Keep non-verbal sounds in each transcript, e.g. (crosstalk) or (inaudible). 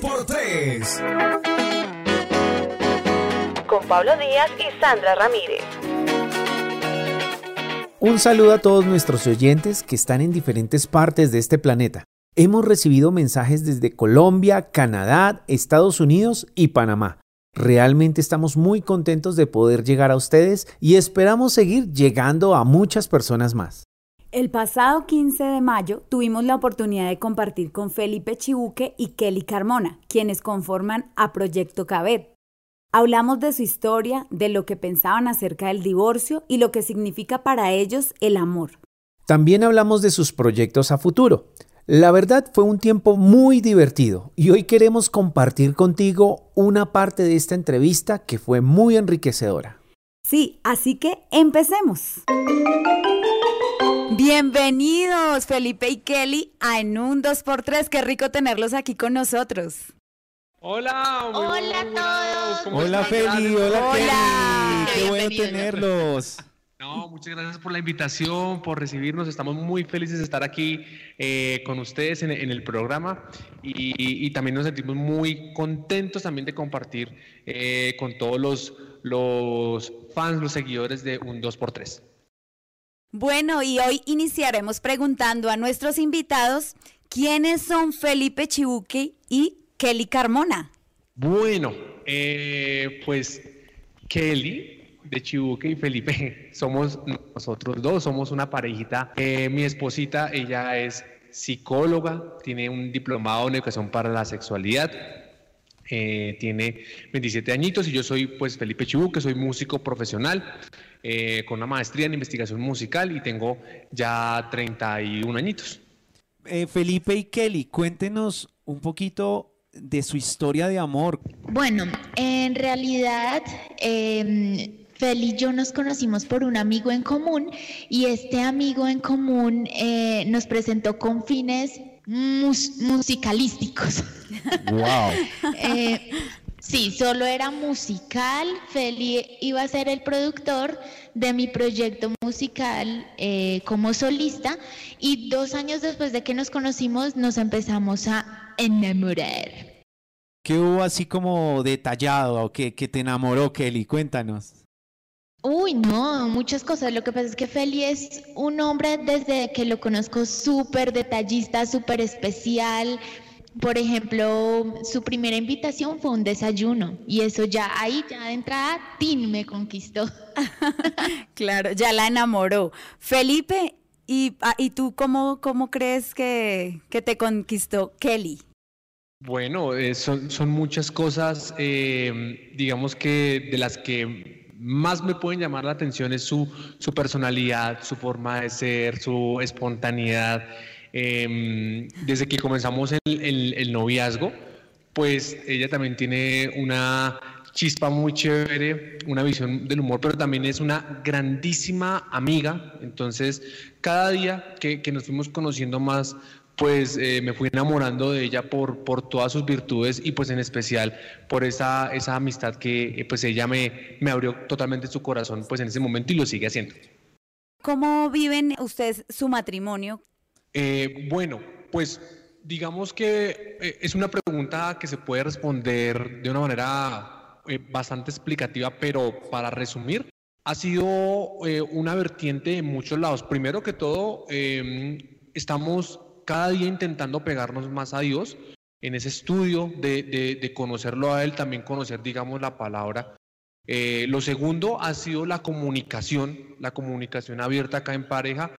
2x3. Con Pablo Díaz y Sandra Ramírez. Un saludo a todos nuestros oyentes que están en diferentes partes de este planeta. Hemos recibido mensajes desde Colombia, Canadá, Estados Unidos y Panamá. Realmente estamos muy contentos de poder llegar a ustedes y esperamos seguir llegando a muchas personas más. El pasado 15 de mayo tuvimos la oportunidad de compartir con Felipe Chibuque y Kelly Carmona, quienes conforman a Proyecto Cabet. Hablamos de su historia, de lo que pensaban acerca del divorcio y lo que significa para ellos el amor. También hablamos de sus proyectos a futuro. La verdad fue un tiempo muy divertido y hoy queremos compartir contigo una parte de esta entrevista que fue muy enriquecedora. Sí, así que empecemos. Bienvenidos Felipe y Kelly a En un 2x3. Qué rico tenerlos aquí con nosotros. Hola, hola a todos. Hola Feli, hola, hola. Qué bueno tenerlos. No, muchas gracias por la invitación, por recibirnos. Estamos muy felices de estar aquí eh, con ustedes en, el programa y, también nos sentimos muy contentos también de compartir eh, con todos los, los fans, los seguidores de un 2x3. Bueno, y hoy iniciaremos preguntando a nuestros invitados quiénes son Felipe Chibuque y Kelly Carmona. Bueno, eh, pues Kelly de Chibuque y Felipe (laughs) somos nosotros dos, somos una parejita. Eh, mi esposita, ella es psicóloga, tiene un diplomado en educación para la sexualidad. Eh, tiene 27 añitos y yo soy pues Felipe Chibuque, soy músico profesional eh, con una maestría en investigación musical y tengo ya 31 añitos. Felipe y Kelly, cuéntenos un poquito de su historia de amor. Bueno, en realidad em, Feli y yo nos conocimos por un amigo en común y este amigo en común eh, nos presentó con fines musicalísticos. Wow. (laughs) Eh, sí, solo era musical. Feli iba a ser el productor de mi proyecto musical eh, como solista y dos años después de que nos conocimos nos empezamos a enamorar. ¿Qué hubo así como detallado o que, que te enamoró, Kelly? Cuéntanos. Uy, no, muchas cosas. Lo que pasa es que Feli es un hombre desde que lo conozco súper detallista, súper especial. Por ejemplo, su primera invitación fue un desayuno y eso ya ahí, ya de entrada, Tin me conquistó. (laughs) claro, ya la enamoró. Felipe, ¿y, ah, ¿y tú cómo, cómo crees que, que te conquistó Kelly? Bueno, eh, son, son, muchas cosas, eh, digamos que de las que más me pueden llamar la atención es su, su personalidad, su forma de ser, su espontaneidad. Em, desde que comenzamos el, el, noviazgo, pues ella también tiene una chispa muy chévere, una visión del humor, pero también es una grandísima amiga. Entonces, cada día que, que nos fuimos conociendo más, pues eh, me fui enamorando de ella por, por todas sus virtudes y pues en especial por esa, esa amistad que eh, pues ella me, me abrió totalmente su corazón pues en ese momento y lo sigue haciendo. ¿Cómo viven ustedes su matrimonio? Eh, bueno, pues digamos que es una pregunta que se puede responder de una manera bastante explicativa, pero para resumir, ha sido una vertiente en muchos lados. Primero que todo, em, estamos cada día intentando pegarnos más a Dios, en ese estudio de, conocerlo a Él, también conocer, digamos, la palabra. Eh, lo segundo ha sido la comunicación, la comunicación abierta acá en pareja.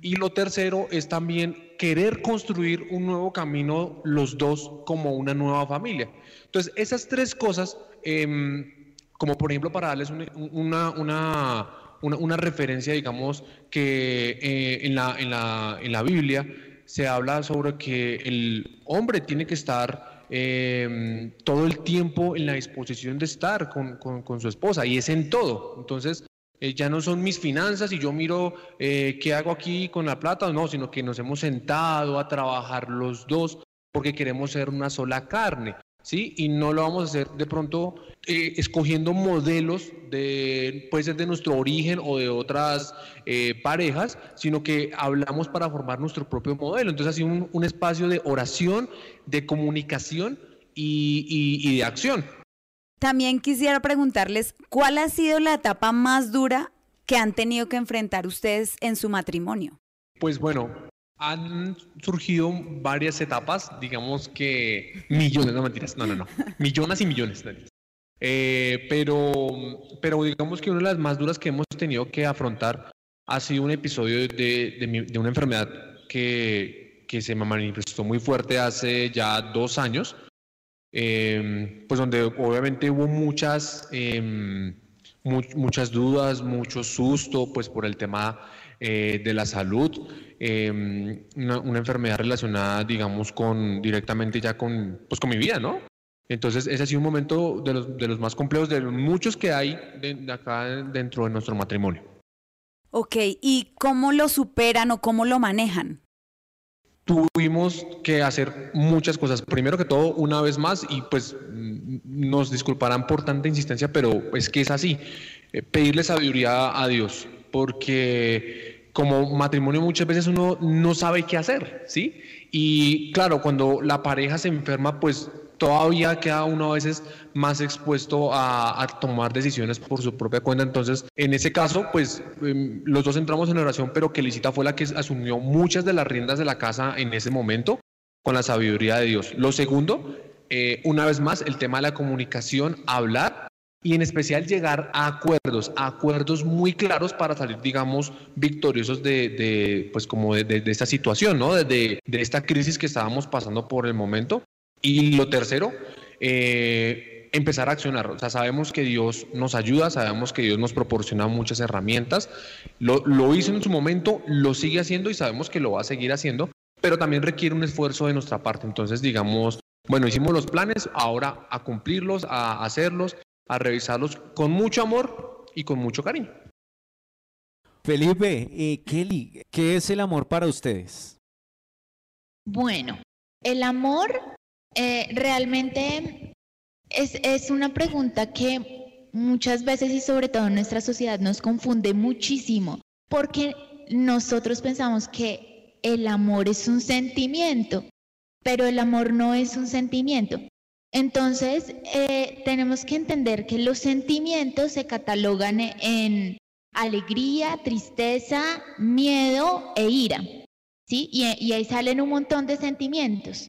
Y lo tercero es también querer construir un nuevo camino los dos como una nueva familia. Entonces, esas tres cosas, em, como por ejemplo para darles una, una, una, referencia, digamos, que eh, en, la, en, la, en la Biblia se habla sobre que el hombre tiene que estar em, todo el tiempo en la disposición de estar con, su esposa y es en todo. Entonces, eh, ya no son mis finanzas y yo miro eh, qué hago aquí con la plata, no, sino que nos hemos sentado a trabajar los dos porque queremos ser una sola carne. ¿Sí? Y no lo vamos a hacer de pronto eh, escogiendo modelos de, puede ser de nuestro origen o de otras eh, parejas, sino que hablamos para formar nuestro propio modelo. Entonces, así un, un espacio de oración, de comunicación y, de acción. También quisiera preguntarles, ¿cuál ha sido la etapa más dura que han tenido que enfrentar ustedes en su matrimonio? Pues bueno, han surgido varias etapas, digamos que millones, no mentiras, no, no, no, millones y millones. Eh, pero, pero digamos que una de las más duras que hemos tenido que afrontar ha sido un episodio de, de, una enfermedad que, que, se me manifestó muy fuerte hace ya dos años, eh, pues donde obviamente hubo muchas, eh, muchas dudas, mucho susto, pues por el tema eh, de la salud, em, una, enfermedad relacionada, digamos, con directamente ya con, pues con mi vida, ¿no? Entonces, ese ha sido un momento de los, de los más complejos, de muchos que hay de, acá dentro de nuestro matrimonio. Ok, ¿y cómo lo superan o cómo lo manejan? Tuvimos que hacer muchas cosas. Primero que todo, una vez más, y pues nos disculparán por tanta insistencia, pero es que es así, eh, pedirle sabiduría a Dios, porque como matrimonio muchas veces uno no sabe qué hacer, ¿sí? Y claro, cuando la pareja se enferma, pues todavía queda uno a veces más expuesto a, tomar decisiones por su propia cuenta. Entonces, en ese caso, pues em, los dos entramos en oración, pero que Licita fue la que asumió muchas de las riendas de la casa en ese momento con la sabiduría de Dios. Lo segundo, eh, una vez más, el tema de la comunicación, hablar y en especial llegar a acuerdos, a acuerdos muy claros para salir, digamos, victoriosos de, pues como de, esta situación, ¿no? De, de, esta crisis que estábamos pasando por el momento. Y lo tercero, eh, empezar a accionar. O sea, sabemos que Dios nos ayuda, sabemos que Dios nos proporciona muchas herramientas. Lo, lo hizo en su momento, lo sigue haciendo y sabemos que lo va a seguir haciendo, pero también requiere un esfuerzo de nuestra parte. Entonces, digamos, bueno, hicimos los planes, ahora a cumplirlos, a hacerlos a revisarlos con mucho amor y con mucho cariño. Felipe, y Kelly, ¿qué es el amor para ustedes? Bueno, el amor eh, realmente es, es una pregunta que muchas veces y sobre todo en nuestra sociedad nos confunde muchísimo, porque nosotros pensamos que el amor es un sentimiento, pero el amor no es un sentimiento. Entonces, eh, tenemos que entender que los sentimientos se catalogan en alegría, tristeza, miedo e ira. ¿sí? Y, y ahí salen un montón de sentimientos.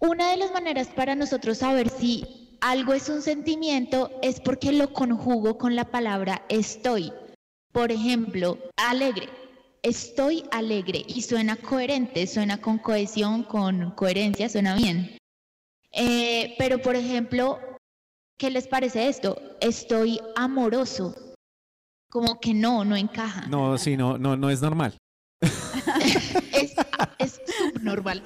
Una de las maneras para nosotros saber si algo es un sentimiento es porque lo conjugo con la palabra estoy. Por ejemplo, alegre. Estoy alegre y suena coherente, suena con cohesión, con coherencia, suena bien. Eh, pero, por ejemplo, ¿qué les parece esto? Estoy amoroso. Como que no, no encaja. No, sí, no, no, no es normal. (laughs) es, es subnormal.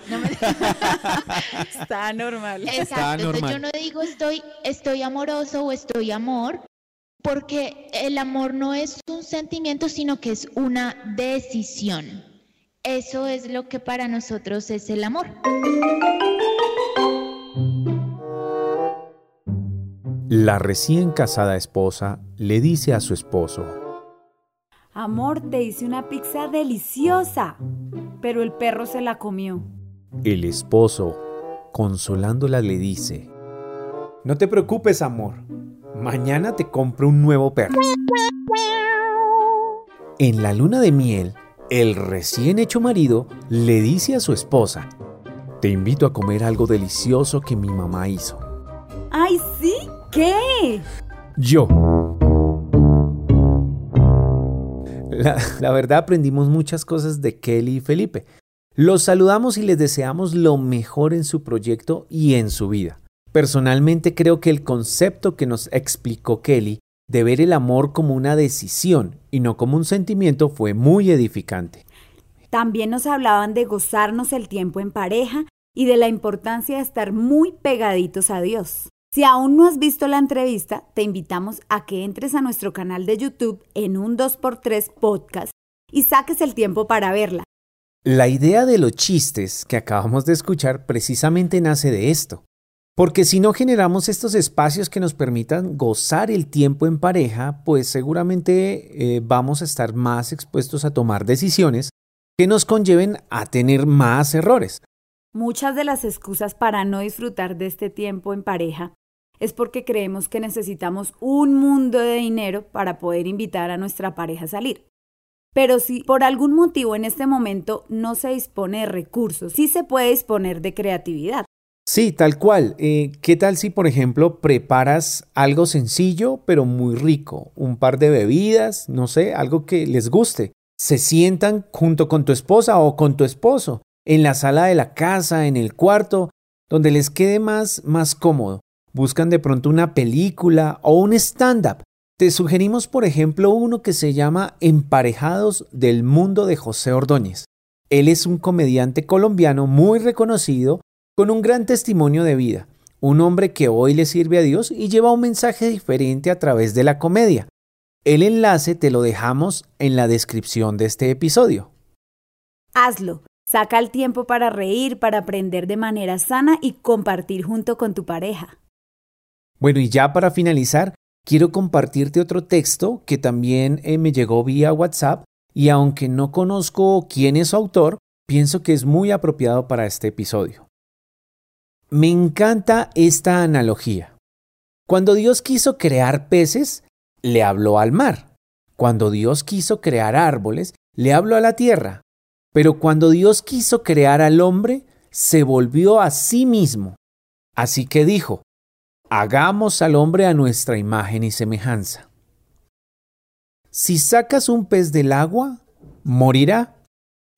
Está normal. Exacto. Entonces yo no digo estoy, estoy amoroso o estoy amor, porque el amor no es un sentimiento, sino que es una decisión. Eso es lo que para nosotros es el amor. La recién casada esposa le dice a su esposo, Amor, te hice una pizza deliciosa, pero el perro se la comió. El esposo, consolándola, le dice, No te preocupes, amor, mañana te compro un nuevo perro. En la luna de miel, el recién hecho marido le dice a su esposa, Te invito a comer algo delicioso que mi mamá hizo. ¿Qué? Yo. La, verdad aprendimos muchas cosas de Kelly y Felipe. Los saludamos y les deseamos lo mejor en su proyecto y en su vida. Personalmente creo que el concepto que nos explicó Kelly de ver el amor como una decisión y no como un sentimiento fue muy edificante. También nos hablaban de gozarnos el tiempo en pareja y de la importancia de estar muy pegaditos a Dios. Si aún no has visto la entrevista, te invitamos a que entres a nuestro canal de YouTube en un 2x3 podcast y saques el tiempo para verla. La idea de los chistes que acabamos de escuchar precisamente nace de esto. Porque si no generamos estos espacios que nos permitan gozar el tiempo en pareja, pues seguramente eh, vamos a estar más expuestos a tomar decisiones que nos conlleven a tener más errores. Muchas de las excusas para no disfrutar de este tiempo en pareja es porque creemos que necesitamos un mundo de dinero para poder invitar a nuestra pareja a salir. Pero si por algún motivo en este momento no se dispone de recursos, sí se puede disponer de creatividad. Sí, tal cual. Eh, ¿Qué tal si, por ejemplo, preparas algo sencillo pero muy rico? Un par de bebidas, no sé, algo que les guste. Se sientan junto con tu esposa o con tu esposo en la sala de la casa, en el cuarto, donde les quede más, más cómodo. Buscan de pronto una película o un stand-up. Te sugerimos, por ejemplo, uno que se llama Emparejados del Mundo de José Ordóñez. Él es un comediante colombiano muy reconocido con un gran testimonio de vida, un hombre que hoy le sirve a Dios y lleva un mensaje diferente a través de la comedia. El enlace te lo dejamos en la descripción de este episodio. Hazlo. Saca el tiempo para reír, para aprender de manera sana y compartir junto con tu pareja. Bueno, y ya para finalizar, quiero compartirte otro texto que también eh, me llegó vía WhatsApp y aunque no conozco quién es su autor, pienso que es muy apropiado para este episodio. Me encanta esta analogía. Cuando Dios quiso crear peces, le habló al mar. Cuando Dios quiso crear árboles, le habló a la tierra. Pero cuando Dios quiso crear al hombre, se volvió a sí mismo. Así que dijo, hagamos al hombre a nuestra imagen y semejanza. Si sacas un pez del agua, morirá.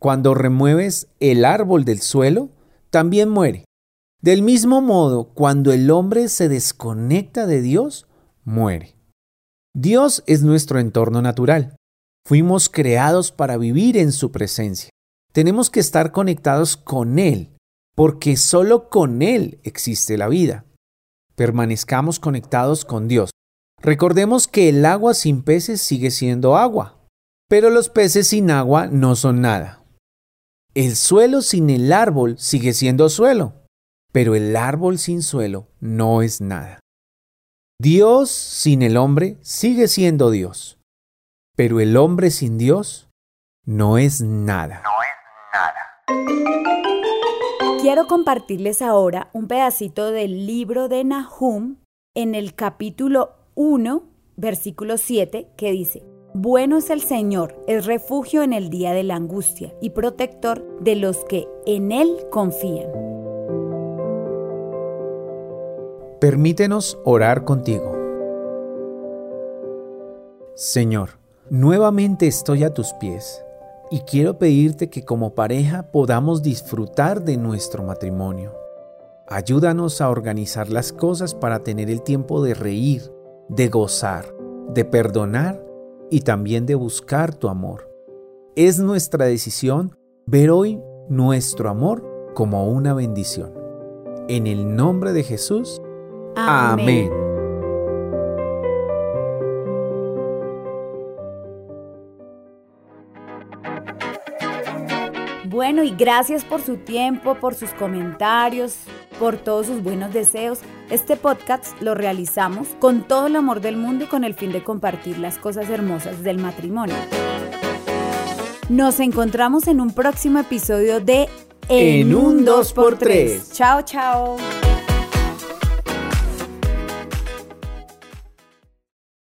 Cuando remueves el árbol del suelo, también muere. Del mismo modo, cuando el hombre se desconecta de Dios, muere. Dios es nuestro entorno natural. Fuimos creados para vivir en su presencia. Tenemos que estar conectados con Él, porque solo con Él existe la vida. Permanezcamos conectados con Dios. Recordemos que el agua sin peces sigue siendo agua, pero los peces sin agua no son nada. El suelo sin el árbol sigue siendo suelo, pero el árbol sin suelo no es nada. Dios sin el hombre sigue siendo Dios, pero el hombre sin Dios no es nada. Quiero compartirles ahora un pedacito del libro de Nahum en el capítulo 1, versículo 7, que dice, Bueno es el Señor, es refugio en el día de la angustia y protector de los que en Él confían. Permítenos orar contigo. Señor, nuevamente estoy a tus pies y quiero pedirte que como pareja podamos disfrutar de nuestro matrimonio. Ayúdanos a organizar las cosas para tener el tiempo de reír, de gozar, de perdonar y también de buscar tu amor. Es nuestra decisión ver hoy nuestro amor como una bendición. En el nombre de Jesús. Amén. Bueno, y gracias por su tiempo, por sus comentarios, por todos sus buenos deseos. Este podcast lo realizamos con todo el amor del mundo y con el fin de compartir las cosas hermosas del matrimonio. Nos encontramos en un próximo episodio de En un 2x3. Chao, chao.